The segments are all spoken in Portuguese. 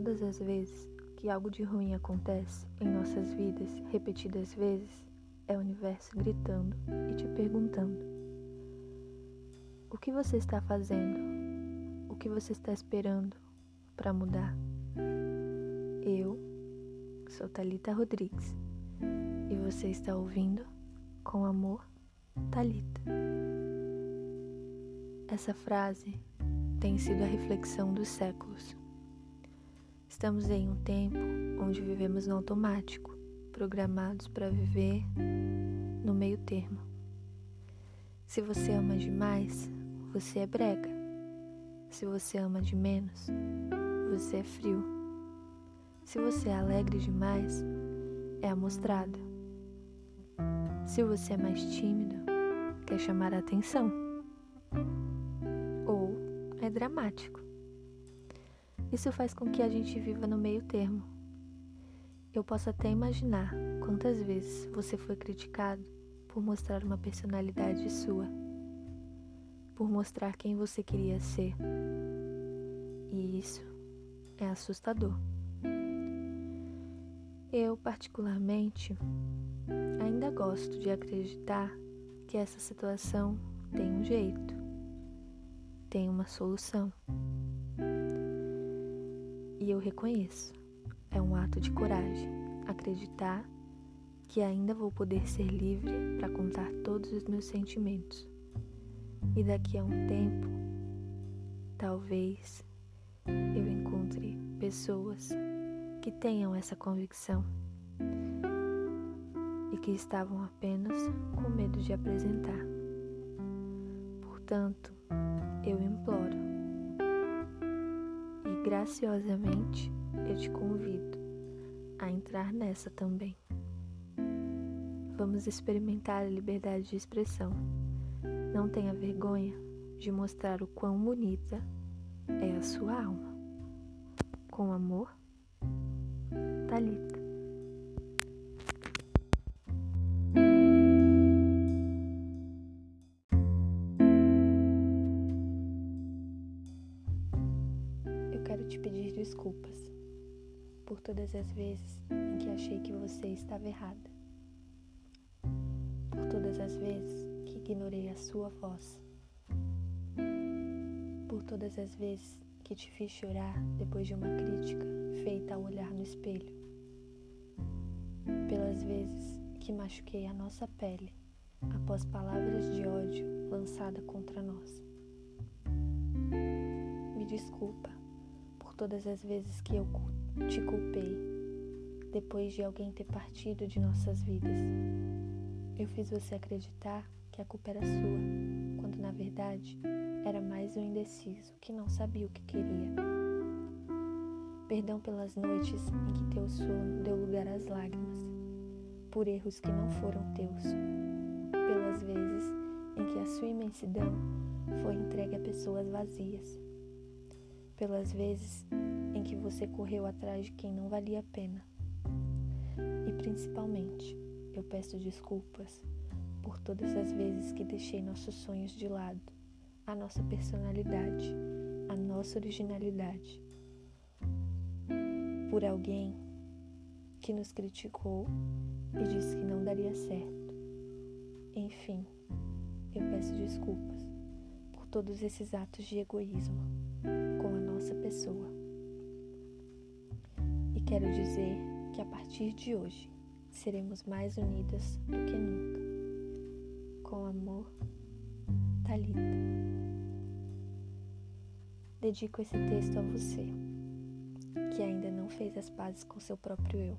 todas as vezes que algo de ruim acontece em nossas vidas, repetidas vezes, é o universo gritando e te perguntando: O que você está fazendo? O que você está esperando para mudar? Eu sou Talita Rodrigues e você está ouvindo com amor, Talita. Essa frase tem sido a reflexão dos séculos. Estamos em um tempo onde vivemos no automático, programados para viver no meio termo. Se você ama demais, você é brega. Se você ama de menos, você é frio. Se você é alegre demais, é amostrado. Se você é mais tímido, quer chamar a atenção. Ou é dramático. Isso faz com que a gente viva no meio termo. Eu posso até imaginar quantas vezes você foi criticado por mostrar uma personalidade sua, por mostrar quem você queria ser. E isso é assustador. Eu, particularmente, ainda gosto de acreditar que essa situação tem um jeito, tem uma solução. Eu reconheço, é um ato de coragem acreditar que ainda vou poder ser livre para contar todos os meus sentimentos. E daqui a um tempo, talvez eu encontre pessoas que tenham essa convicção e que estavam apenas com medo de apresentar. Portanto, eu imploro graciosamente eu te convido a entrar nessa também. Vamos experimentar a liberdade de expressão. Não tenha vergonha de mostrar o quão bonita é a sua alma. Com amor, Talita. Quero te pedir desculpas por todas as vezes em que achei que você estava errada. Por todas as vezes que ignorei a sua voz. Por todas as vezes que te fiz chorar depois de uma crítica feita ao olhar no espelho. Pelas vezes que machuquei a nossa pele após palavras de ódio lançadas contra nós. Me desculpa todas as vezes que eu te culpei depois de alguém ter partido de nossas vidas. Eu fiz você acreditar que a culpa era sua, quando na verdade era mais um indeciso que não sabia o que queria. Perdão pelas noites em que teu sono deu lugar às lágrimas, por erros que não foram teus, pelas vezes em que a sua imensidão foi entregue a pessoas vazias, pelas vezes em que você correu atrás de quem não valia a pena. E principalmente, eu peço desculpas por todas as vezes que deixei nossos sonhos de lado, a nossa personalidade, a nossa originalidade. Por alguém que nos criticou e disse que não daria certo. Enfim, eu peço desculpas todos esses atos de egoísmo com a nossa pessoa. E quero dizer que a partir de hoje seremos mais unidas do que nunca. Com amor, Talita. Dedico esse texto a você, que ainda não fez as pazes com seu próprio eu.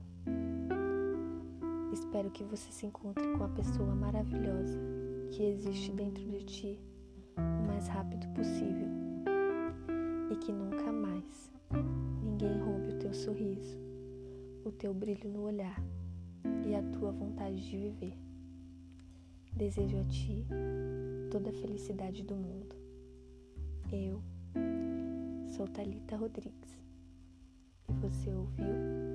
Espero que você se encontre com a pessoa maravilhosa que existe dentro de ti o mais rápido possível e que nunca mais ninguém roube o teu sorriso, o teu brilho no olhar e a tua vontade de viver. Desejo a ti toda a felicidade do mundo. Eu sou Talita Rodrigues e você ouviu